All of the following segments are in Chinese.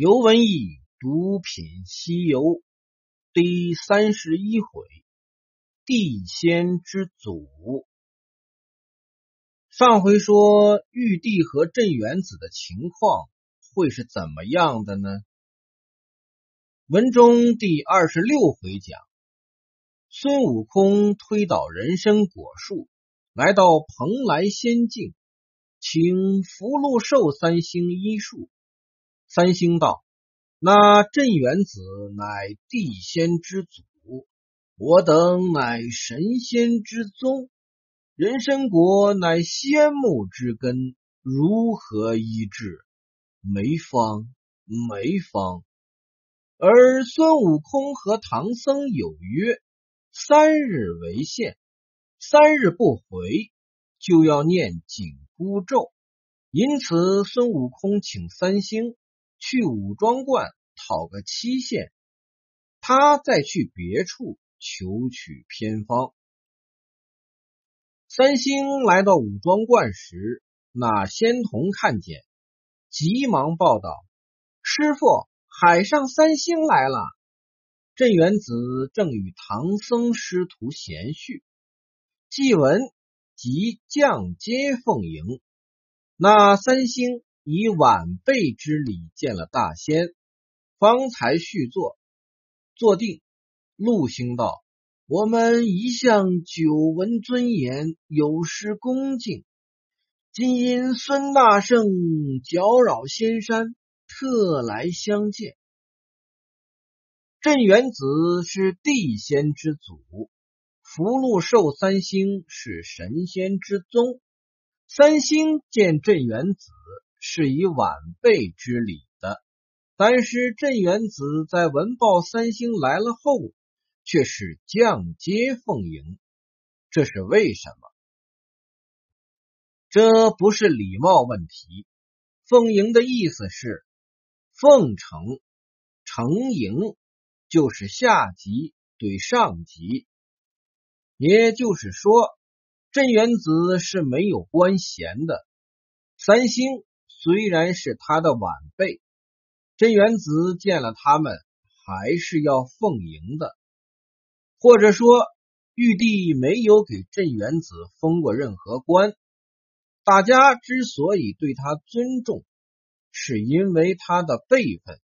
尤文义独品西游第三十一回：地仙之祖。上回说玉帝和镇元子的情况会是怎么样的呢？文中第二十六回讲，孙悟空推倒人参果树，来到蓬莱仙境，请福禄寿三星医术。三星道：“那镇元子乃地仙之祖，我等乃神仙之宗。人参果乃仙木之根，如何医治？没方，没方。”而孙悟空和唐僧有约，三日为限，三日不回就要念紧箍咒。因此，孙悟空请三星。去武装观讨个期限，他再去别处求取偏方。三星来到武装观时，那仙童看见，急忙报道：“师傅，海上三星来了。”镇元子正与唐僧师徒闲叙，祭文即降阶奉迎。那三星。以晚辈之礼见了大仙，方才续坐，坐定。陆星道：“我们一向久闻尊严，有失恭敬。今因孙大圣搅扰仙山，特来相见。”镇元子是地仙之祖，福禄寿三星是神仙之宗。三星见镇元子。是以晚辈之礼的，但是镇元子在闻报三星来了后，却是降阶奉迎，这是为什么？这不是礼貌问题。奉迎的意思是奉承，承迎就是下级对上级，也就是说，镇元子是没有官衔的，三星。虽然是他的晚辈，镇元子见了他们还是要奉迎的，或者说玉帝没有给镇元子封过任何官。大家之所以对他尊重，是因为他的辈分。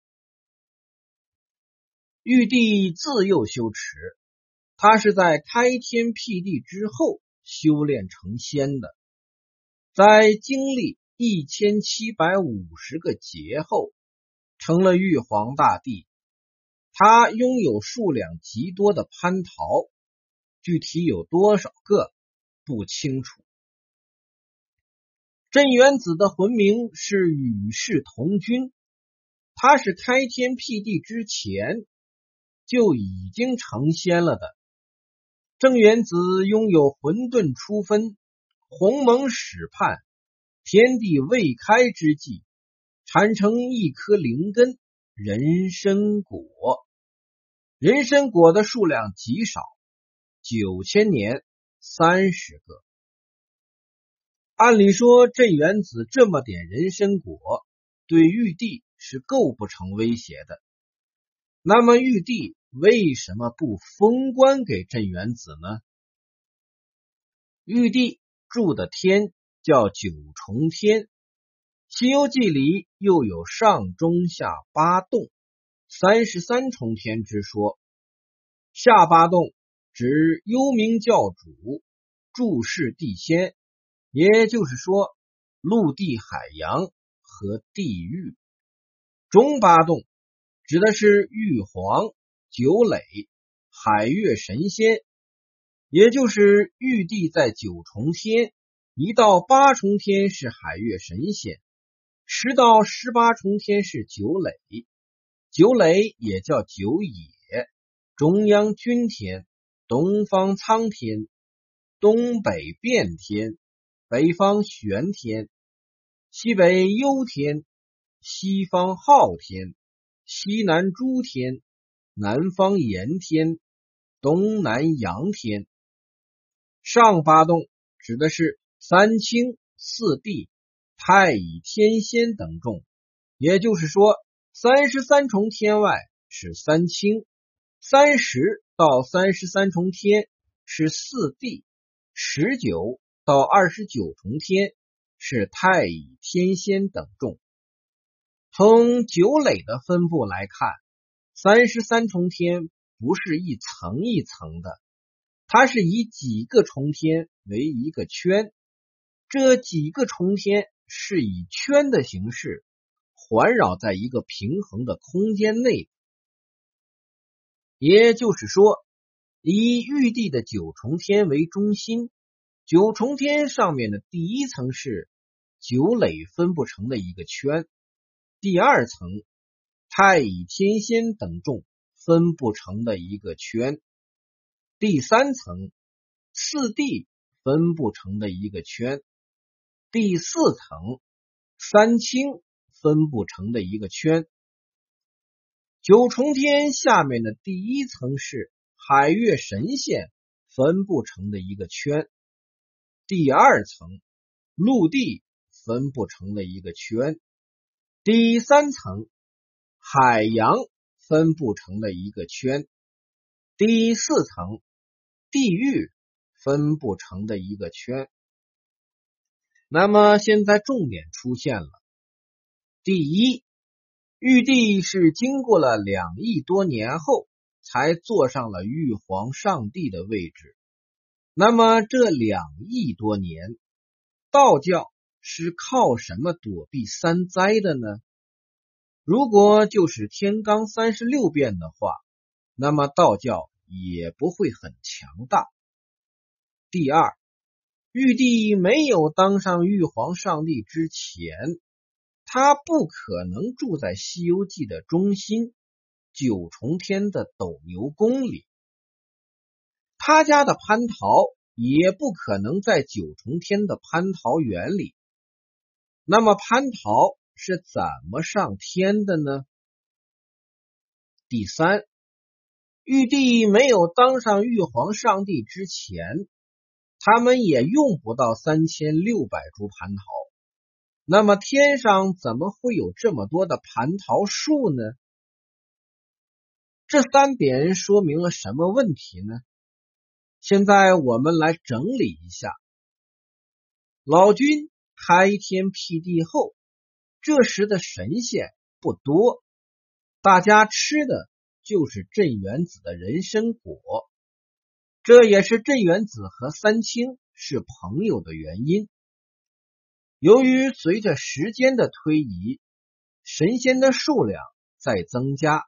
玉帝自幼修持，他是在开天辟地之后修炼成仙的，在经历。一千七百五十个劫后，成了玉皇大帝。他拥有数量极多的蟠桃，具体有多少个不清楚。镇元子的魂名是与世同君，他是开天辟地之前就已经成仙了的。镇元子拥有混沌初分、鸿蒙始判。天地未开之际，产成一颗灵根——人参果。人参果的数量极少，九千年三十个。按理说，镇元子这么点人参果，对玉帝是构不成威胁的。那么，玉帝为什么不封官给镇元子呢？玉帝住的天。叫九重天，《西游记》里又有上中下八洞，三十三重天之说。下八洞指幽冥教主注释地仙，也就是说陆地、海洋和地狱。中八洞指的是玉皇、九磊、海月神仙，也就是玉帝在九重天。一到八重天是海月神仙，十到十八重天是九垒，九垒也叫九野，中央君天、东方苍天、东北变天、北方玄天、西北幽天、西方昊天、西南诸天、南方炎天、东南阳天。上八洞指的是。三清四帝、太乙天仙等众，也就是说，三十三重天外是三清，三十到三十三重天是四帝，十九到二十九重天是太乙天仙等众。从九垒的分布来看，三十三重天不是一层一层的，它是以几个重天为一个圈，这几个重天是以圈的形式环绕在一个平衡的空间内。也就是说，以玉帝的九重天为中心，九重天上面的第一层是九垒分布成的一个圈。第二层，太乙天仙等众分布成的一个圈；第三层，四帝分布成的一个圈；第四层，三清分布成的一个圈。九重天下面的第一层是海月神仙分布成的一个圈；第二层，陆地分布成的一个圈。第三层海洋分布成的一个圈，第四层地狱分布成的一个圈。那么现在重点出现了：第一，玉帝是经过了两亿多年后才坐上了玉皇上帝的位置。那么这两亿多年，道教。是靠什么躲避三灾的呢？如果就是天罡三十六变的话，那么道教也不会很强大。第二，玉帝没有当上玉皇上帝之前，他不可能住在《西游记》的中心九重天的斗牛宫里，他家的蟠桃也不可能在九重天的蟠桃园里。那么蟠桃是怎么上天的呢？第三，玉帝没有当上玉皇上帝之前，他们也用不到三千六百株蟠桃。那么天上怎么会有这么多的蟠桃树呢？这三点说明了什么问题呢？现在我们来整理一下，老君。开天辟地后，这时的神仙不多，大家吃的就是镇元子的人参果，这也是镇元子和三清是朋友的原因。由于随着时间的推移，神仙的数量在增加，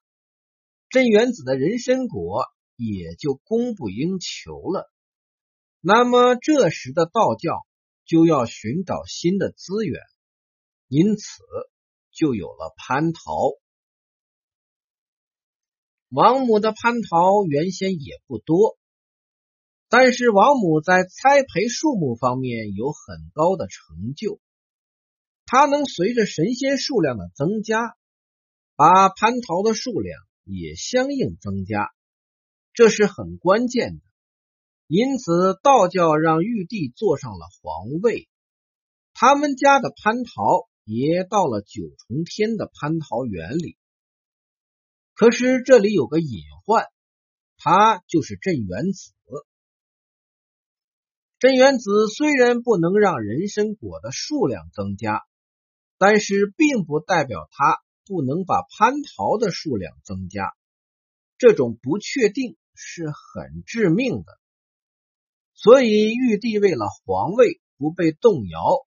镇元子的人参果也就供不应求了。那么这时的道教。就要寻找新的资源，因此就有了蟠桃。王母的蟠桃原先也不多，但是王母在栽培树木方面有很高的成就，她能随着神仙数量的增加，把蟠桃的数量也相应增加，这是很关键的。因此，道教让玉帝坐上了皇位，他们家的蟠桃也到了九重天的蟠桃园里。可是这里有个隐患，他就是镇元子。镇元子虽然不能让人参果的数量增加，但是并不代表他不能把蟠桃的数量增加。这种不确定是很致命的。所以，玉帝为了皇位不被动摇，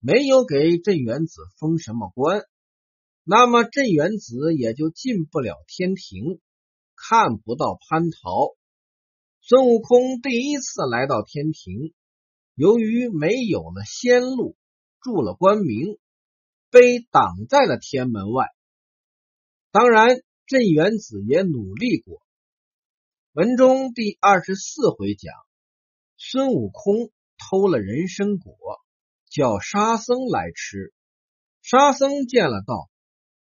没有给镇元子封什么官，那么镇元子也就进不了天庭，看不到蟠桃。孙悟空第一次来到天庭，由于没有了仙路，住了官名，被挡在了天门外。当然，镇元子也努力过。文中第二十四回讲。孙悟空偷了人参果，叫沙僧来吃。沙僧见了，道：“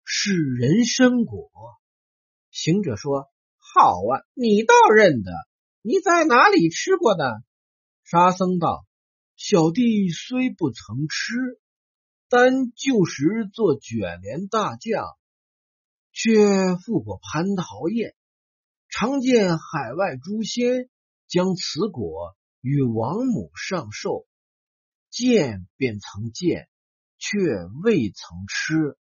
是人参果。”行者说：“好啊，你倒认得。你在哪里吃过的？”沙僧道：“小弟虽不曾吃，但旧时做卷帘大将，却赴过蟠桃宴，常见海外诸仙将此果与王母上寿，见便曾见，却未曾吃。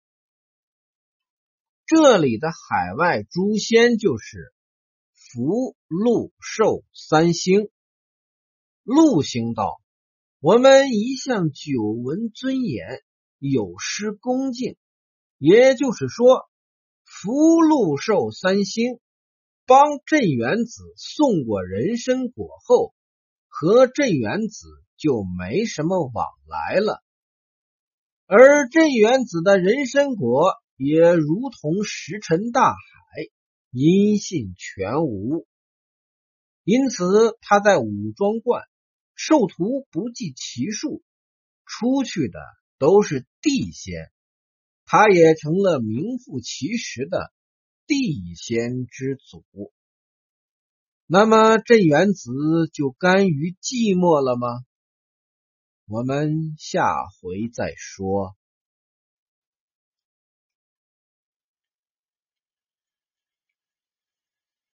这里的海外诸仙就是福、禄、寿三星。禄星道：“我们一向久闻尊严，有失恭敬。也就是说，福、禄、寿三星帮镇元子送过人参果后，和镇元子就没什么往来了。而镇元子的人参果也如同石沉大海，音信全无。因此，他在武庄观。”授徒不计其数，出去的都是地仙，他也成了名副其实的地仙之祖。那么镇元子就甘于寂寞了吗？我们下回再说。